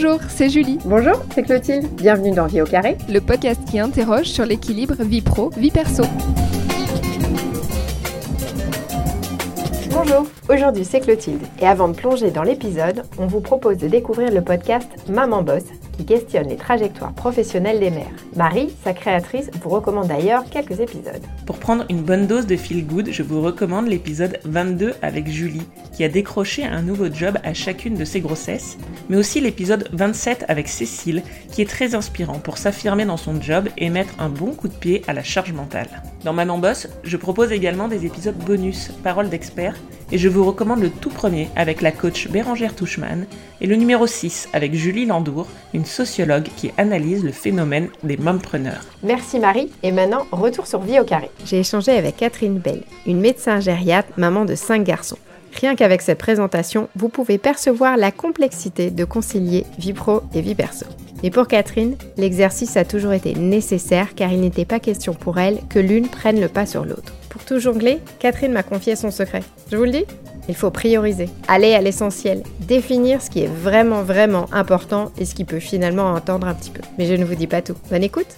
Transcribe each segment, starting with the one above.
Bonjour, c'est Julie. Bonjour, c'est Clotilde. Bienvenue dans Vie au carré, le podcast qui interroge sur l'équilibre vie pro, vie perso. Bonjour, aujourd'hui c'est Clotilde et avant de plonger dans l'épisode, on vous propose de découvrir le podcast Maman Boss qui questionne les trajectoires professionnelles des mères. Marie, sa créatrice, vous recommande d'ailleurs quelques épisodes. Pour prendre une bonne dose de feel good, je vous recommande l'épisode 22 avec Julie, qui a décroché un nouveau job à chacune de ses grossesses, mais aussi l'épisode 27 avec Cécile, qui est très inspirant pour s'affirmer dans son job et mettre un bon coup de pied à la charge mentale. Dans Maman Boss, je propose également des épisodes bonus, paroles d'experts, et je vous recommande le tout premier avec la coach Bérangère Touchman et le numéro 6 avec Julie Landour, une sociologue qui analyse le phénomène des mompreneurs. Merci Marie, et maintenant retour sur Vie au carré. J'ai échangé avec Catherine Bell, une médecin gériatre, maman de 5 garçons. Rien qu'avec cette présentation, vous pouvez percevoir la complexité de concilier vie pro et vie perso. Mais pour Catherine, l'exercice a toujours été nécessaire car il n'était pas question pour elle que l'une prenne le pas sur l'autre. Tout jongler, Catherine m'a confié son secret. Je vous le dis il faut prioriser, aller à l'essentiel, définir ce qui est vraiment vraiment important et ce qui peut finalement entendre un petit peu. Mais je ne vous dis pas tout. Bonne écoute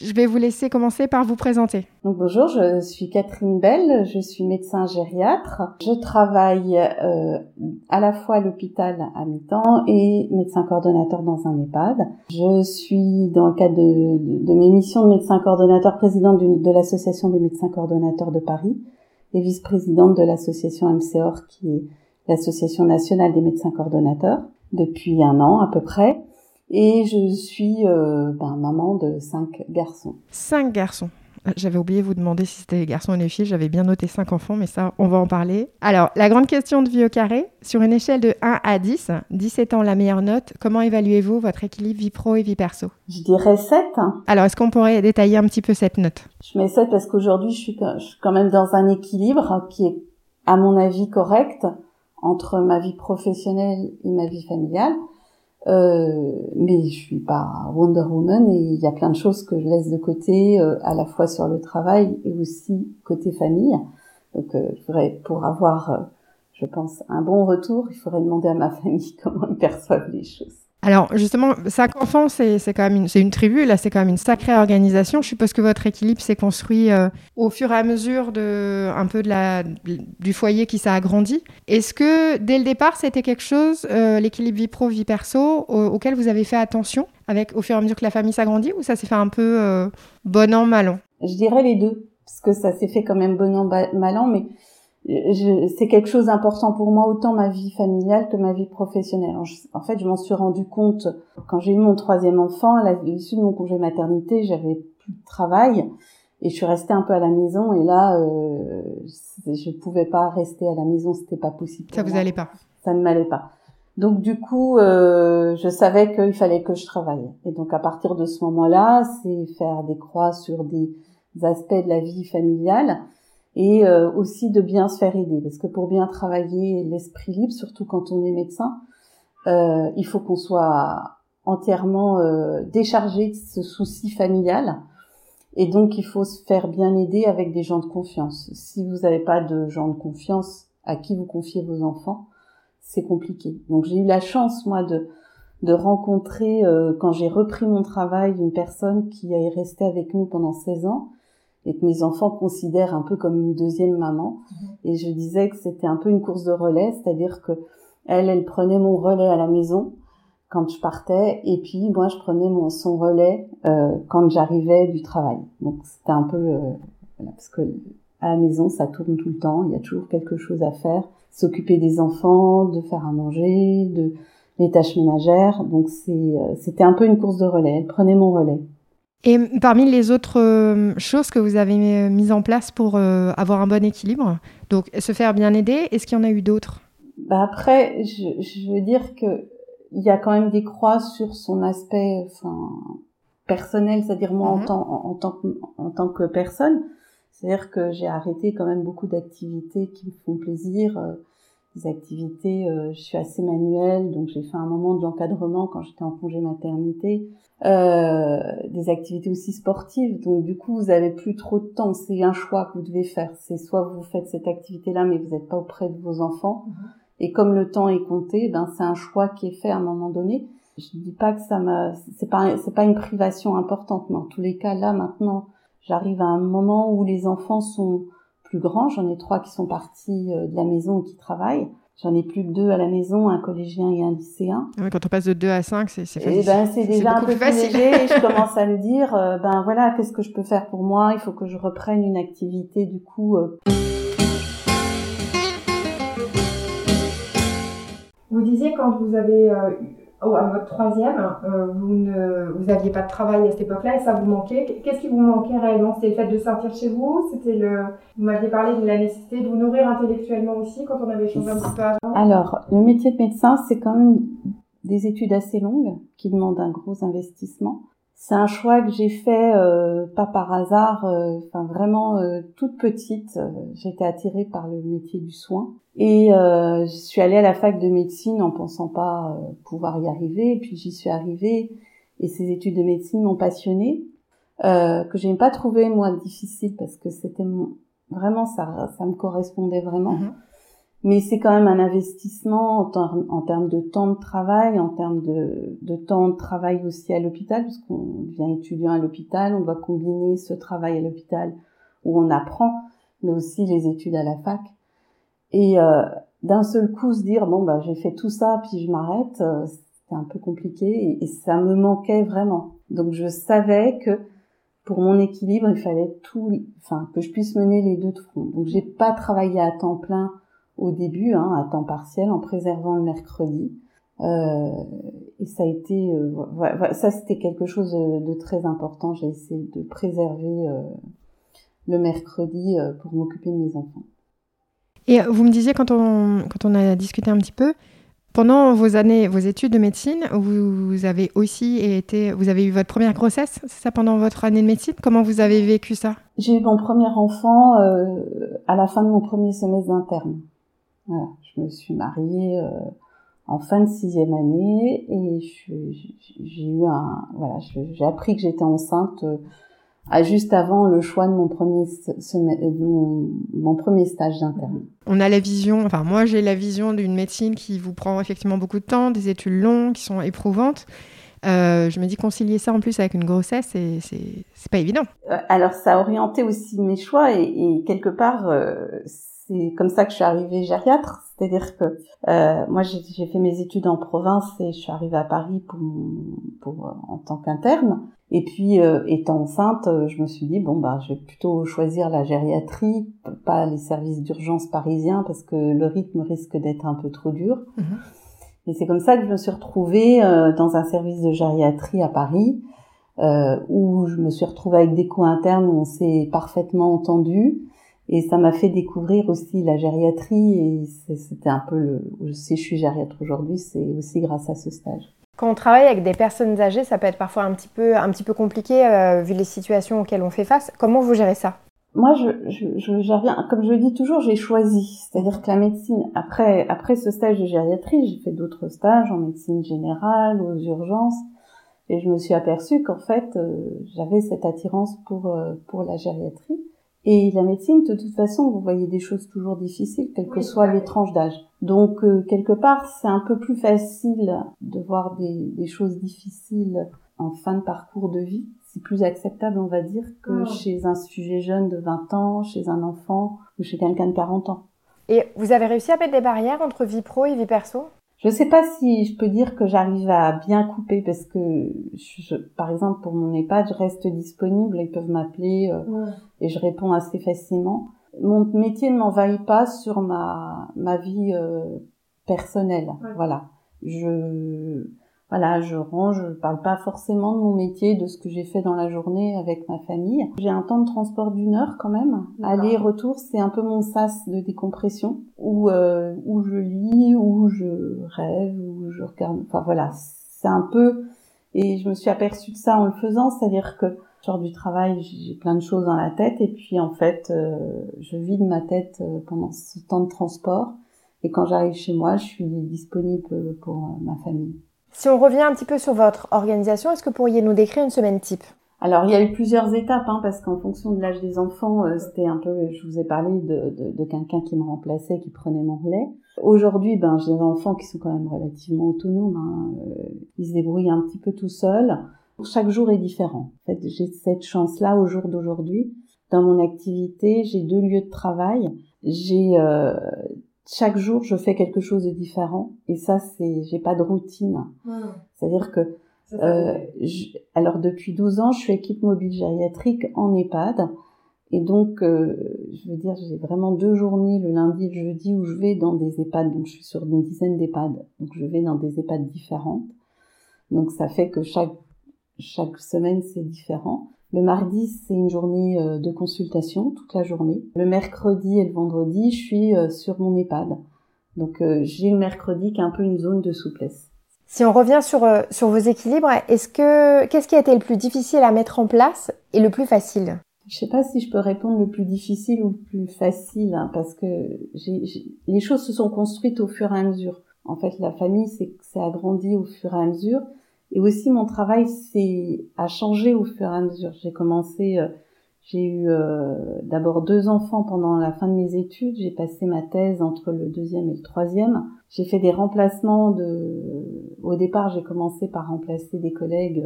je vais vous laisser commencer par vous présenter. Bonjour, je suis Catherine Bell, je suis médecin gériatre. Je travaille euh, à la fois à l'hôpital à mi-temps et médecin coordonnateur dans un EHPAD. Je suis dans le cadre de, de, mes missions de médecin coordonnateur présidente de l'association des médecins coordonnateurs de Paris et vice-présidente de l'association MCOR qui est l'association nationale des médecins coordonnateurs depuis un an à peu près. Et je suis euh, ben, maman de cinq garçons. Cinq garçons. Euh, j'avais oublié de vous demander si c'était les garçons et les filles. J'avais bien noté cinq enfants, mais ça, on va en parler. Alors, la grande question de vie au carré. Sur une échelle de 1 à 10, 10 étant la meilleure note, comment évaluez-vous votre équilibre vie pro et vie perso? Je dirais 7. Alors, est-ce qu'on pourrait détailler un petit peu cette note? Je mets 7 parce qu'aujourd'hui, je suis quand même dans un équilibre qui est, à mon avis, correct entre ma vie professionnelle et ma vie familiale. Euh, mais je suis pas Wonder Woman et il y a plein de choses que je laisse de côté, euh, à la fois sur le travail et aussi côté famille. Donc, euh, pour avoir, je pense, un bon retour, il faudrait demander à ma famille comment ils perçoivent les choses. Alors justement, cinq enfants, c'est quand même une, une tribu, là c'est quand même une sacrée organisation. Je suppose que votre équilibre s'est construit euh, au fur et à mesure de un peu de la, du foyer qui s'est agrandi. Est-ce que dès le départ c'était quelque chose, euh, l'équilibre vie pro vie perso, auquel vous avez fait attention avec au fur et à mesure que la famille s'agrandit ou ça s'est fait un peu euh, bon an mal an? Je dirais les deux, parce que ça s'est fait quand même bon an mal an, mais c'est quelque chose d'important pour moi, autant ma vie familiale que ma vie professionnelle. En fait, je m'en suis rendu compte quand j'ai eu mon troisième enfant, à l'issue de mon congé maternité, j'avais plus de travail et je suis restée un peu à la maison. Et là, euh, je pouvais pas rester à la maison, c'était pas possible. Ça vous allait pas Ça ne m'allait pas. Donc du coup, euh, je savais qu'il fallait que je travaille. Et donc à partir de ce moment-là, c'est faire des croix sur des aspects de la vie familiale et euh, aussi de bien se faire aider parce que pour bien travailler l'esprit libre, surtout quand on est médecin, euh, il faut qu'on soit entièrement euh, déchargé de ce souci familial et donc il faut se faire bien aider avec des gens de confiance. Si vous n'avez pas de gens de confiance à qui vous confiez vos enfants, c'est compliqué. Donc j'ai eu la chance moi de de rencontrer euh, quand j'ai repris mon travail une personne qui est restée avec nous pendant 16 ans et que mes enfants considèrent un peu comme une deuxième maman. Mhm. Et je disais que c'était un peu une course de relais, c'est-à-dire que elle, elle prenait mon relais à la maison quand je partais, et puis moi je prenais mon son relais euh, quand j'arrivais du travail. Donc c'était un peu euh, parce que à la maison ça tourne tout le temps, il y a toujours quelque chose à faire, s'occuper des enfants, de faire à manger, de les tâches ménagères. Donc c'est euh, c'était un peu une course de relais. Elle prenait mon relais. Et parmi les autres euh, choses que vous avez euh, mises en place pour euh, avoir un bon équilibre, donc se faire bien aider, est-ce qu'il y en a eu d'autres? Bah Après, je, je, veux dire que il y a quand même des croix sur son aspect enfin, personnel, c'est-à-dire moi en, mhm. tant, en, tant que, en tant que personne. C'est-à-dire que j'ai arrêté quand même beaucoup d'activités qui me font plaisir des activités, euh, je suis assez manuelle, donc j'ai fait un moment de l'encadrement quand j'étais en congé maternité, euh, des activités aussi sportives, donc du coup vous avez plus trop de temps, c'est un choix que vous devez faire, c'est soit vous faites cette activité-là mais vous n'êtes pas auprès de vos enfants, mhm. Et comme le temps est compté, ben c'est un choix qui est fait à un moment donné. Je dis pas que ça m'a, c'est pas, c'est pas une privation importante, mais en tous les cas là maintenant, j'arrive à un moment où les enfants sont plus grands. J'en ai trois qui sont partis euh, de la maison et qui travaillent. J'en ai plus que deux à la maison, un collégien et un lycéen. Ah quand on passe de deux à cinq, c'est c'est facile. ben, c'est déjà un peu plus facile. Léger et je commence à me dire, euh, ben voilà, qu'est-ce que je peux faire pour moi? Il faut que je reprenne une activité du coup. Euh. Vous disiez quand vous avez oh, à votre troisième, euh, vous ne vous aviez pas de travail à cette époque-là et ça vous manquait. Qu'est-ce qui vous manquait réellement? C'était le fait de sortir chez vous? C'était le. Vous m'aviez parlé de la nécessité de vous nourrir intellectuellement aussi quand on avait changé un petit peu avant? Alors, le métier de médecin, c'est quand même des études assez longues qui demandent un gros investissement. C'est un choix que j'ai fait euh, pas par hasard, euh, enfin vraiment euh, toute petite. J'étais attirée par le métier du soin et je suis allée à la fac de médecine en pensant pas pouvoir y arriver. Et puis j'y suis arrivée et ces études de médecine m'ont passionnée, que j'ai pas trouvé moi difficile parce que c'était vraiment ça, ça me correspondait vraiment. Mm-hmm mais c'est quand même un investissement en, termes de temps de travail, en termes de, temps de travail aussi à l'hôpital, parce qu'on devient étudiant à l'hôpital, on doit combiner ce travail à l'hôpital où on apprend, mais aussi les études à la fac. Et euh, d'un seul coup se dire bon bah j'ai fait tout ça puis je m'arrête, euh, c'était un peu compliqué et, et, ça me manquait vraiment. Donc je savais que pour mon équilibre il fallait tout, enfin que je puisse mener les deux de front. Donc j'ai pas travaillé à temps plein au début, hein, à temps partiel, en préservant le mercredi. Euh, et ça a été, euh, ça c'était quelque chose de, très important. J'ai essayé de préserver euh, le mercredi pour m'occuper de mes enfants. Et vous me disiez quand on, quand on a discuté un petit peu, pendant vos années, vos études de médecine, vous avez aussi été, vous avez eu votre première grossesse, c'est ça pendant votre année de médecine? Comment vous avez vécu ça? J'ai eu mon premier enfant à la fin de mon premier semestre d'interne. Voilà, je me suis mariée euh, en fin de sixième année et j'ai eu un voilà, j'ai appris que j'étais enceinte euh, à juste avant le choix de mon premier mon, mon premier stage d'interne. On a la vision, enfin moi j'ai la vision d'une médecine qui vous prend effectivement beaucoup de temps, des études longues qui sont éprouvantes. Euh, je me dis concilier ça en plus avec une grossesse, c'est pas évident. alors ça a orienté aussi mes choix et, et quelque part c'est comme ça que je suis arrivée gériatre, c'est-à-dire que euh, moi j'ai fait mes études en province et je suis arrivée à Paris pour, pour euh, en tant qu'interne. Et puis euh, étant enceinte, euh, je me suis dit bon bah je vais plutôt choisir la gériatrie, pas les services d'urgence parisiens parce que le rythme risque d'être un peu trop dur. Mhm. Et c'est comme ça que je me suis retrouvée dans un service de gériatrie à Paris. où je me suis retrouvée avec des co-internes où on s'est parfaitement entendu, et ça m'a fait découvrir aussi la gériatrie et c'était un peu le, si je suis gériatre aujourd'hui, c'est aussi grâce à ce stage. Quand on travaille avec des personnes âgées, ça peut être parfois un petit peu, un petit peu compliqué euh, vu les situations auxquelles on fait face. Comment vous gérez ça? Moi, je, je, je, comme je le dis toujours, j'ai choisi. C'est-à-dire que la médecine, après, après ce stage de gériatrie, j'ai fait d'autres stages en médecine générale, aux urgences, et je me suis aperçue qu'en fait, euh, j'avais cette attirance pour, euh, pour la gériatrie. Et la médecine, de toute façon, vous voyez des choses toujours difficiles, quelles que soient les tranches d'âge. Donc, euh, quelque part, c'est un peu plus facile de voir des, des, choses difficiles en fin de parcours de vie. C'est plus acceptable, on va dire, que chez un sujet jeune de 20 ans, chez un enfant ou chez quelqu'un de 40 ans. Et vous avez réussi à mettre des barrières entre vie pro et vie perso? Je sais pas si je peux dire que j'arrive à bien couper parce que, je, par exemple, pour mon EHPAD, je reste disponible, ils peuvent m'appeler euh, et je réponds assez facilement. Mon métier ne m'envahit pas sur ma ma vie euh, personnelle, voilà. Je voilà, je range, je parle pas forcément de mon métier, de ce que j'ai fait dans la journée avec ma famille. J'ai un temps de transport d'une heure quand même. Aller-retour, c'est un peu mon sas de décompression, où, euh, où je lis, où je rêve, où je regarde. Enfin voilà, c'est un peu... Et je me suis aperçue de ça en le faisant, c'est-à-dire que genre du travail, j'ai plein de choses dans la tête, et puis en fait, euh, je vide ma tête euh, pendant ce temps de transport. Et quand j'arrive chez moi, je suis disponible pour ma famille. Si on revient un petit peu sur votre organisation, est-ce que vous pourriez nous décrire une semaine type? Alors il y a eu plusieurs étapes, hein, parce qu'en fonction de l'âge des enfants, euh, c'était un peu, je vous ai parlé de, quelqu'un qui me remplaçait, qui prenait mon relais. Aujourd'hui, ben, j'ai des enfants qui sont quand même relativement autonomes. Hein. Euh, ils se débrouillent un petit peu tout seuls. Chaque jour est différent. En fait, j'ai cette chance-là au jour d'aujourd'hui. Dans mon activité, j'ai deux lieux de travail. J'ai euh, chaque jour, je fais quelque chose de différent. Et ça, c'est, j'ai pas de routine. C'est-à-dire que euh, alors depuis 12 ans, je suis équipe mobile gériatrique en EHPAD. Et donc, euh, je veux dire, j'ai vraiment deux journées, le lundi et le jeudi, où je vais dans des EHPAD. Donc, je suis sur une dizaine d'EHPAD. Donc, je vais dans des EHPAD différentes. Donc, ça fait que chaque, chaque semaine, c'est différent. Le mardi, c'est une journée euh, de consultation, toute la journée. Le mercredi et le vendredi, je suis euh, sur mon EHPAD. Donc, j'ai le mercredi qui est un peu une zone de souplesse. Si on revient sur, sur vos équilibres, est-ce que, qu'est-ce qui a été le plus difficile à mettre en place et le plus facile? Je sais pas si je peux répondre le plus difficile ou le plus facile, hein, parce que les choses se sont construites au fur et à mesure. En fait, la famille s'est agrandie au fur et à mesure, et aussi mon travail a changé au fur et à mesure. J'ai commencé, euh, j'ai eu euh, d'abord deux enfants pendant la fin de mes études. J'ai passé ma thèse entre le deuxième et le troisième. J'ai fait des remplacements de. Au départ, j'ai commencé par remplacer des collègues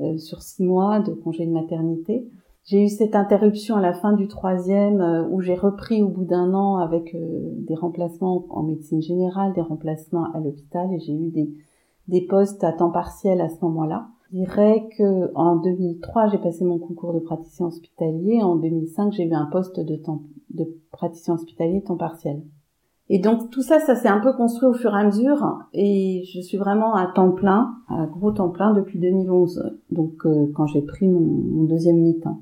euh, sur six mois de congé de maternité. J'ai eu cette interruption à la fin du troisième euh, où j'ai repris au bout d'un an avec euh, des remplacements en médecine générale, des remplacements à l'hôpital et j'ai eu des, des postes à temps partiel à ce moment-là. Je dirais que en 2003 j'ai passé mon concours de praticien hospitalier. En 2005 j'ai eu un poste de temps de praticien hospitalier temps partiel. Et donc tout ça, ça s'est un peu construit au fur et à mesure et je suis vraiment à temps plein, à gros temps plein depuis 2011. Donc euh, quand j'ai pris mon, mon deuxième mi-temps.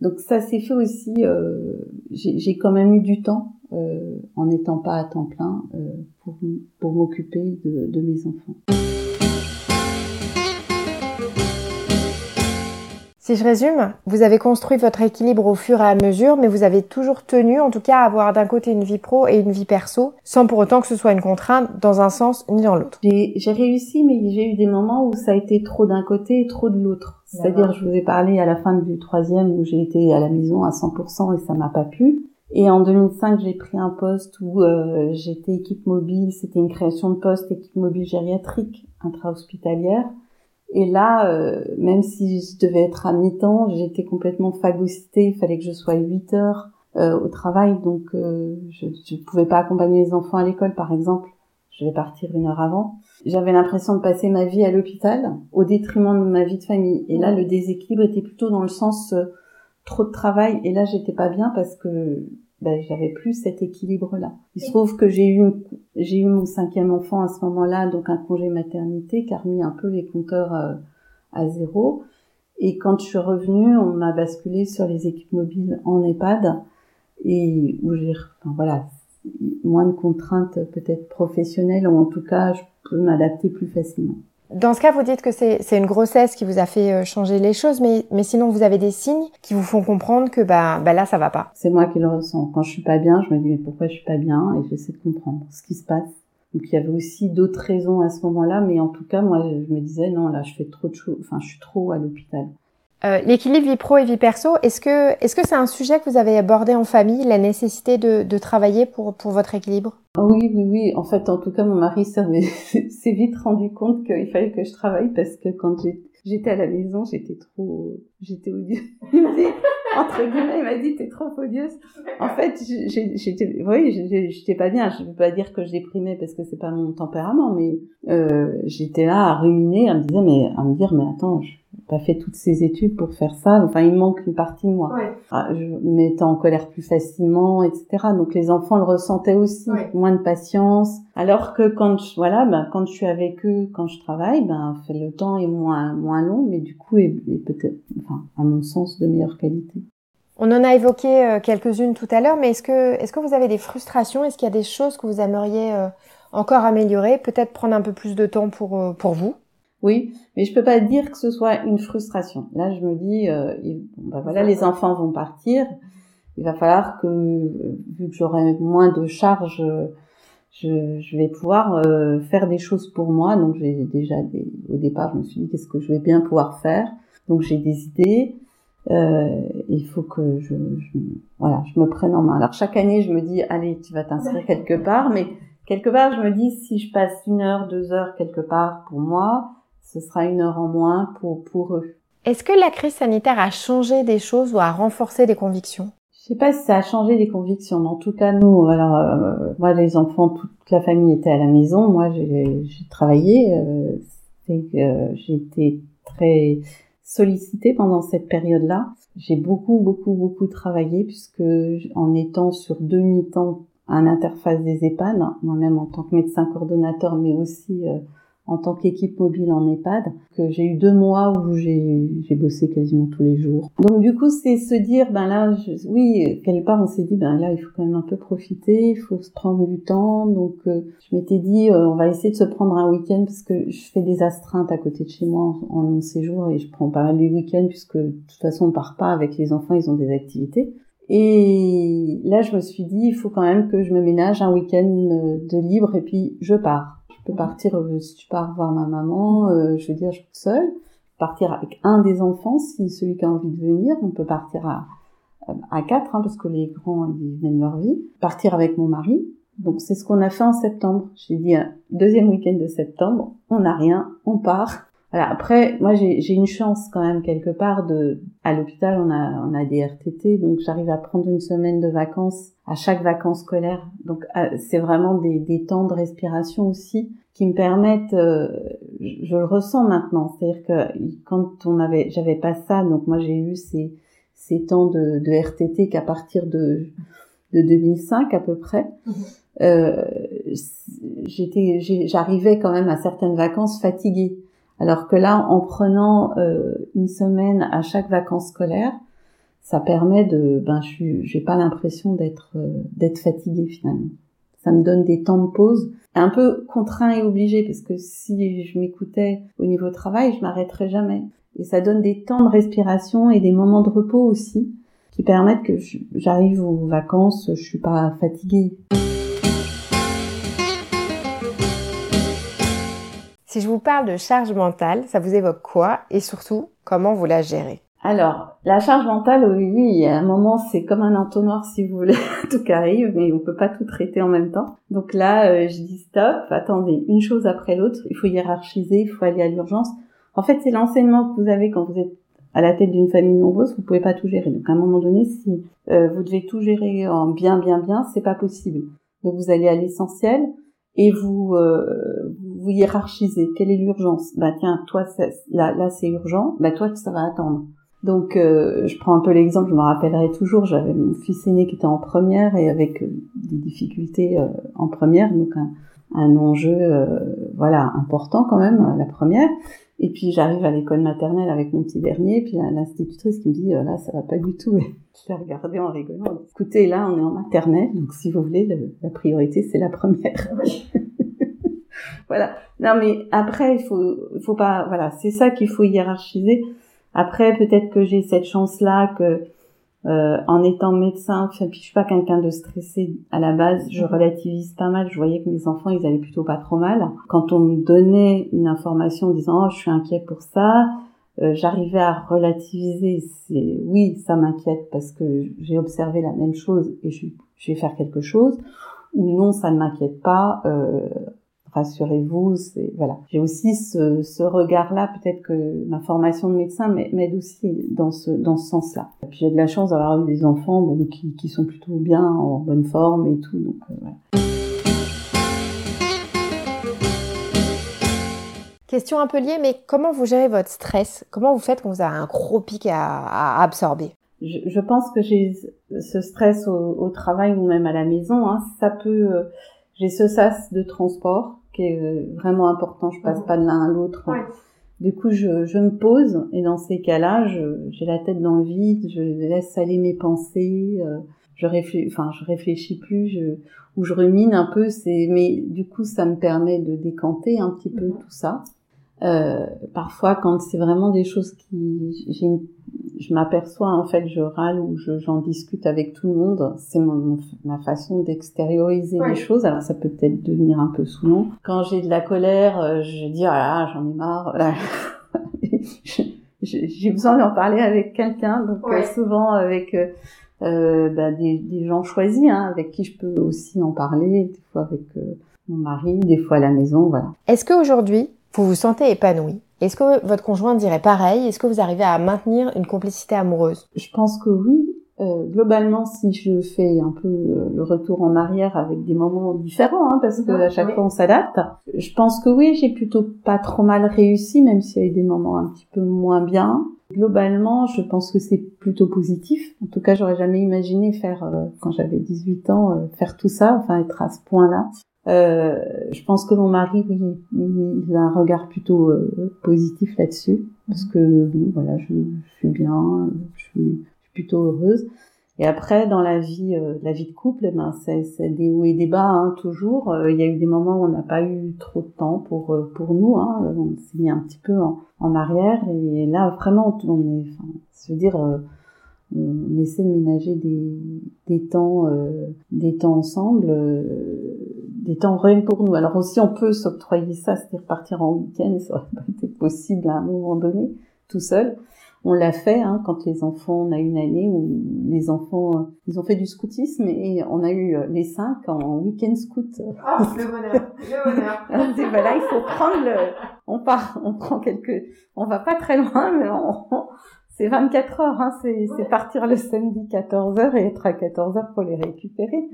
Donc ça s'est fait aussi, euh, j'ai quand même eu du temps euh, en n'étant pas à temps plein euh, pour, pour m'occuper de, de mes enfants. Si je résume, vous avez construit votre équilibre au fur et à mesure, mais vous avez toujours tenu, en tout cas, à avoir d'un côté une vie pro et une vie perso, sans pour autant que ce soit une contrainte dans un sens ni dans l'autre. J'ai réussi, mais j'ai eu des moments où ça a été trop d'un côté et trop de l'autre. C'est-à-dire, je vous ai parlé à la fin du troisième où j'ai été à la maison à 100% et ça m'a pas plu. Et en 2005, j'ai pris un poste où euh, j'étais équipe mobile. C'était une création de poste équipe mobile gériatrique intra-hospitalière. Et là, euh, même si je devais être à mi-temps, j'étais complètement phagocytée. Il fallait que je sois 8 heures euh, au travail, donc euh, je ne pouvais pas accompagner les enfants à l'école, par exemple. Je vais partir une heure avant. J'avais l'impression de passer ma vie à l'hôpital au détriment de ma vie de famille. Et là, le déséquilibre était plutôt dans le sens trop de travail. Et là, j'étais pas bien parce que ben, j'avais plus cet équilibre-là. Il se trouve que j'ai eu j'ai eu mon cinquième enfant à ce moment-là, donc un congé maternité qui a remis un peu les compteurs euh, à zéro. Et quand je suis revenue, on m'a basculé sur les équipes mobiles en EHPAD et où j'ai, enfin, voilà, moins de contraintes peut-être professionnelles ou en tout cas je peux m'adapter plus facilement. Dans ce cas, vous dites que c'est une grossesse qui vous a fait euh, changer les choses, mais, mais sinon vous avez des signes qui vous font comprendre que bah, bah là ça va pas. C'est moi qui le ressens. Quand je suis pas bien, je me dis mais pourquoi je suis pas bien? Et j'essaie de comprendre ce qui se passe. Donc il y avait aussi d'autres raisons à ce moment-là, mais en tout cas moi je me disais non là je fais trop de choses, enfin je suis trop à l'hôpital. Euh, l'équilibre vie pro et vie perso, est-ce que est-ce que c'est un sujet que vous avez abordé en famille, la nécessité de, de travailler pour pour votre équilibre? Oui, oui, oui. En fait, en tout cas, mon mari s'est vite rendu compte qu'il fallait que je travaille parce que quand j'étais à la maison, j'étais trop, j'étais odieuse. entre guillemets, il m'a dit t'es trop odieuse. En fait, j'étais, oui, j'étais pas bien. Je veux pas dire que je déprimais parce que c'est pas mon tempérament, mais euh, j'étais là à ruminer, à me dire mais à me dire mais attends, je pas fait toutes ces études pour faire ça. Enfin, il manque une partie de moi. Ah, je me mettais en colère plus facilement, etc. Donc les enfants le ressentaient aussi, moins de patience. Alors que quand je, voilà, ben, quand je suis avec eux, quand je travaille, ben le temps est moins moins long, mais du coup est, peut-être, enfin, à mon sens, de meilleure qualité. On en a évoqué euh, quelques-unes tout à l'heure, mais est-ce que est-ce que vous avez des frustrations? Est-ce qu'il y a des choses que vous aimeriez euh, encore améliorer? Peut-être prendre un peu plus de temps pour euh, pour vous? Oui, mais je peux pas dire que ce soit une frustration. Là, je me dis, euh, bah voilà, les enfants vont partir. Il va falloir que, vu que j'aurai moins de charges, je, je vais pouvoir euh, faire des choses pour moi. Donc, j'ai déjà, des, au départ, je me suis dit, qu'est-ce que je vais bien pouvoir faire Donc, j'ai des idées. Euh, il faut que je, je, voilà, je me prenne en main. Alors chaque année, je me dis, allez, tu vas t'inscrire quelque part, mais quelque part, je me dis si je passe une heure, deux heures quelque part pour moi, ce sera une heure en moins pour pour eux. Est-ce que la crise sanitaire a changé des choses ou a renforcé des convictions? Je sais pas si ça a changé des convictions, mais en tout cas nous, alors euh, moi les enfants, toute la famille était à la maison, moi j'ai travaillé, euh, euh, j'ai été très sollicitée pendant cette période-là. J'ai beaucoup, beaucoup, beaucoup travaillé puisque en étant sur demi-temps à l'interface des EHPAD, moi-même en tant que médecin coordonnateur, mais aussi euh, en tant qu'équipe mobile en EHPAD, que j'ai eu deux mois où j'ai, bossé quasiment tous les jours. Donc du coup, c'est se dire, ben là, oui, quelque part, on s'est dit, ben là, il faut quand même un peu profiter, il faut se prendre du temps. Donc euh, je m'étais dit, euh, on va essayer de se prendre un week-end parce que je fais des astreintes à côté de chez moi en, en séjour et je prends pas mal les week-ends puisque de toute façon, on part pas avec les enfants, ils ont des activités. Et là, je me suis dit, il faut quand même que je me ménage un week-end de libre et puis je pars je partir, euh, si tu pars voir ma maman, euh, je veux dire, je suis seule. Partir avec un des enfants, si celui qui a envie de venir, on peut partir à, à quatre, hein, parce que les grands, ils mènent leur vie. Partir avec mon mari. Donc c'est ce qu'on a fait en septembre. J'ai dit, deuxième week-end de septembre, on n'a rien, on part. Voilà. Après, moi, j'ai une chance quand même quelque part de. À l'hôpital, on a on a des RTT, donc j'arrive à prendre une semaine de vacances à chaque vacances scolaire. Donc euh, c'est vraiment des, des temps de respiration aussi qui me permettent. Euh, je, le ressens maintenant, c'est-à-dire que quand on avait, j'avais pas ça, donc moi j'ai eu ces ces temps de, de RTT qu'à partir de de 2005 à peu près. Mhm. Euh, j'étais, j'arrivais quand même à certaines vacances fatiguée. Alors que là, en prenant euh, une semaine à chaque vacances scolaires, ça permet de, ben, je j'ai pas l'impression d'être euh, d'être fatiguée finalement. Ça me donne des temps de pause, un peu contraint et obligé parce que si je m'écoutais au niveau travail, je m'arrêterais jamais. Et ça donne des temps de respiration et des moments de repos aussi qui permettent que j'arrive aux vacances, je suis pas fatiguée. Si je vous parle de charge mentale, ça vous évoque quoi et surtout comment vous la gérez? Alors, la charge mentale, oui, oui, à un moment, c'est comme un entonnoir, si vous voulez, tout arrive, mais on peut pas tout traiter en même temps. Donc là, euh, je dis stop, attendez, une chose après l'autre, il faut hiérarchiser, il faut aller à l'urgence. En fait, c'est l'enseignement que vous avez quand vous êtes à la tête d'une famille nombreuse, vous pouvez pas tout gérer. Donc à un moment donné, si euh, vous devez tout gérer en bien, bien, bien, c'est pas possible. Donc vous allez à l'essentiel, et vous euh, vous hiérarchisez. Quelle est l'urgence? Bah tiens, toi là là c'est urgent. Bah toi ça va attendre. Donc euh, je prends un peu l'exemple, je me rappellerai toujours. J'avais mon fils aîné qui était en première et avec euh, des difficultés en première, donc un, un enjeu voilà important quand même la première. Et puis j'arrive à l'école maternelle avec mon petit dernier, puis l'institutrice qui me dit là ça va pas du tout. Je l'ai regardé en rigolant. Écoutez, là, on est en maternelle, donc si vous voulez, la priorité, c'est la première. voilà. Non, mais après, il faut, il faut pas, voilà, c'est ça qu'il faut hiérarchiser. Après, peut-être que j'ai cette chance-là que, euh, en étant médecin, puis je suis pas quelqu'un de stressé à la base, je relativise pas mal. Je voyais que mes enfants, ils allaient plutôt pas trop mal. Quand on me donnait une information en disant, oh, je suis inquiet pour ça, euh, j'arrivais à relativiser. C'est oui, ça m'inquiète parce que j'ai observé la même chose et je, vais faire quelque chose. Ou non, ça ne m'inquiète pas. Euh, rassurez-vous, c'est voilà. J'ai aussi ce, ce regard-là. Peut-être que ma formation de médecin m'aide aussi dans ce dans ce sens-là. Puis j'ai de la chance d'avoir eu des enfants bon, qui, qui sont plutôt bien en bonne forme et tout. Donc euh, voilà. Question un peu liée, mais comment vous gérez votre stress? Comment vous faites quand vous avez un gros pic à, absorber? Je, je, pense que j'ai ce stress au, au, travail ou même à la maison. Hein, ça peut. Euh, j'ai ce sas de transport qui est euh, vraiment important. Je passe pas de l'un à l'autre. Du coup, je, je, me pose et dans ces cas-là, j'ai la tête dans le vide. Je laisse aller mes pensées. Euh, je réfléchis, enfin, je réfléchis plus. Je, ou je rumine un peu. C'est, mais du coup, ça me permet de décanter un petit peu mhm. tout ça. Euh, parfois, quand c'est vraiment des choses qui, je m'aperçois en fait, je râle ou j'en discute avec tout le monde. C'est ma façon d'extérioriser les choses. Alors ça peut peut-être devenir un peu saoulant. Quand j'ai de la colère, euh, je dis ah j'en ai marre. j'ai besoin d'en parler avec quelqu'un, donc euh, souvent avec euh, bah, des, des, gens choisis, hein, avec qui je peux aussi en parler, des fois avec mon mari, des fois à la maison, voilà. Est-ce qu'aujourd'hui, vous vous sentez épanoui Est-ce que votre conjoint dirait pareil? Est-ce que vous arrivez à maintenir une complicité amoureuse? Je pense que oui. Euh, globalement, si je fais un peu euh, le retour en arrière avec des moments différents, hein, parce que à chaque fois on s'adapte, je pense que oui, j'ai plutôt pas trop mal réussi, même s'il y a eu des moments un petit peu moins bien. Globalement, je pense que c'est plutôt positif. En tout cas, j'aurais jamais imaginé faire, euh, quand j'avais 18 ans, faire tout ça, enfin être à ce point-là. Euh, je pense que mon mari, oui, il, a un regard plutôt positif là-dessus, parce que voilà, je, suis bien, je suis plutôt heureuse. Et après, dans la vie, euh, la vie de couple, eh ben, c'est des hauts et des bas, hein, toujours. Euh, il y a eu des moments où on n'a pas eu trop de temps pour euh, pour nous. Hein. On s'est mis un petit peu en, en, arrière. Et là, vraiment, on est, enfin, je veux dire, on essaie de ménager des, des temps, des temps ensemble, des temps rien pour nous. Alors aussi, on peut s'octroyer ça, c'est-à-dire partir en week-end, ça aurait pas été possible à un moment donné, tout seul. On l'a fait hein, quand les enfants, on a une année où les enfants, euh, ils ont fait du scoutisme et on a eu euh, les cinq en week-end scout. Ah, le bonheur, le bonheur. voilà, il faut prendre le, on part, on prend quelques, on va pas très loin, mais on, c'est 24 heures, hein, c'est, c'est partir le samedi 14 heures et être à 14 heures pour les récupérer.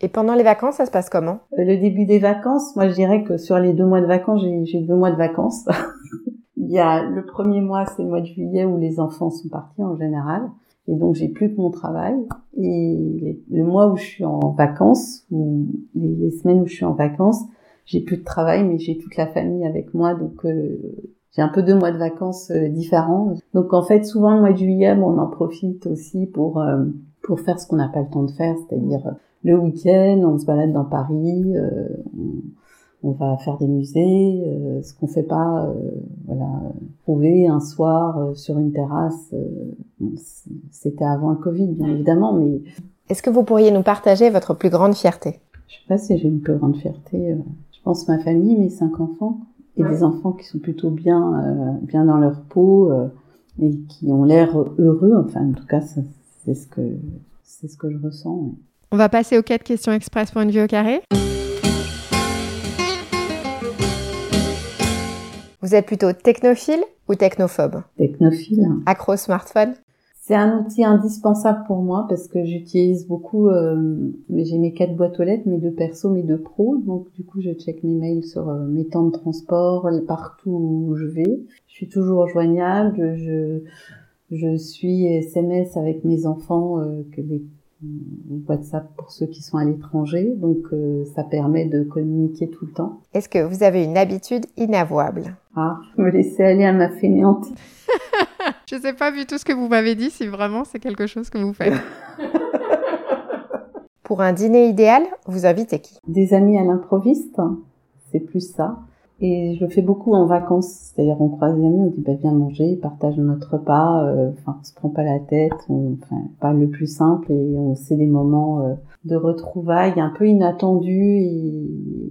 Et pendant les vacances, ça se passe comment? Euh, Le début des vacances, moi je dirais que sur les deux mois de vacances, j'ai, j'ai deux mois de vacances. Il y a le premier mois, c'est le mois de juillet où les enfants sont partis en général. Et donc, j'ai plus que mon travail. Et le mois où je suis en vacances, ou les, semaines où je suis en vacances, j'ai plus de travail, mais j'ai toute la famille avec moi. Donc, euh, j'ai un peu deux mois de vacances euh, différents. Donc, en fait, souvent, le mois de juillet, on en profite aussi pour, euh, pour faire ce qu'on n'a pas le temps de faire, c'est-à-dire le week-end, on se balade dans Paris, on va faire des musées, euh, ce qu'on fait pas, euh, voilà, trouver un soir euh, sur une terrasse. C'était avant le Covid, bien évidemment, mais. Est-ce que vous pourriez nous partager votre plus grande fierté? Je sais pas si j'ai une plus grande fierté. je pense ma famille, mes cinq enfants, et des enfants qui sont plutôt bien, bien dans leur peau et qui ont l'air heureux. Enfin, en tout cas, c'est ce que c'est ce que je ressens. On va passer aux quatre questions express pour une vie au carré. Vous êtes plutôt technophile ou technophobe? Technophile. Accro smartphone? C'est un outil indispensable pour moi parce que j'utilise beaucoup, euh, j'ai mes quatre boîtes aux lettres, mes deux perso, mes deux pros. Donc du coup, je check mes mails sur euh, mes temps de transport, partout où je vais. Je suis toujours joignable. Je, je suis SMS avec mes enfants euh, que les WhatsApp pour ceux qui sont à l'étranger, donc ça permet de communiquer tout le temps. Est-ce que vous avez une habitude inavouable? Ah, me laisser aller à ma fainéante. Je sais pas, vu tout ce que vous m'avez dit, si vraiment c'est quelque chose que vous faites. Pour un dîner idéal, vous invitez qui? Des amis à l'improviste, c'est plus ça. Et je le fais beaucoup en vacances, c'est-à-dire on croise des amis, on dit bah viens manger, partage notre repas, euh, enfin on se prend pas la tête, on enfin pas le plus simple et on sait des moments euh, de retrouvailles un peu inattendus et,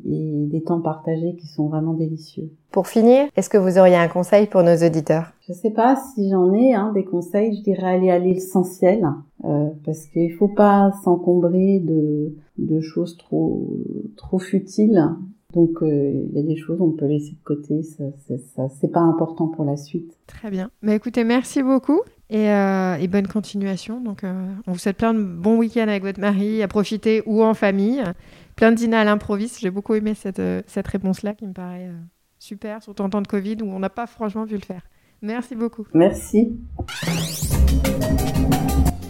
et, des temps partagés qui sont vraiment délicieux. Pour finir, est-ce que vous auriez un conseil pour nos auditeurs? Je sais pas si j'en ai hein, des conseils, je dirais aller à l'essentiel euh, parce qu'il faut pas s'encombrer de de choses trop trop futiles donc euh, il y a des choses on peut laisser de côté, ça, ça, c'est pas important pour la suite. Très bien. Mais bah, écoutez, merci beaucoup et, euh, et bonne continuation. Donc euh, on vous souhaite plein de bons week-ends avec votre mari, à profiter ou en famille, plein de dîners à l'improviste. J'ai beaucoup aimé cette, cette réponse-là qui me paraît super, surtout en temps de Covid où on n'a pas franchement vu le faire. Merci beaucoup. Merci.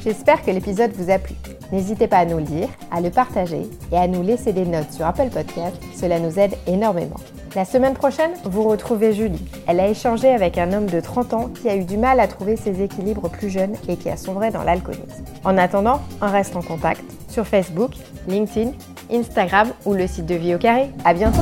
J'espère que l'épisode vous a plu. N'hésitez pas à nous le dire, à le partager et à nous laisser des notes sur Apple Podcast, cela nous aide énormément. La semaine prochaine, vous retrouvez Julie. Elle a échangé avec un homme de 30 ans qui a eu du mal à trouver ses équilibres plus jeunes et qui a sombré dans l'alcoolisme. En attendant, on reste en contact sur Facebook, LinkedIn, Instagram ou le site de Vie au Carré. À bientôt!